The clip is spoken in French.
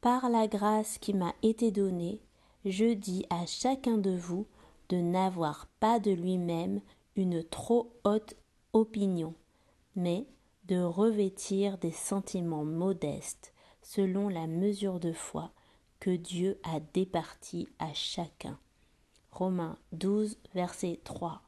Par la grâce qui m'a été donnée, je dis à chacun de vous de n'avoir pas de lui-même une trop haute opinion, mais de revêtir des sentiments modestes selon la mesure de foi que Dieu a départie à chacun. Romains 12, verset 3.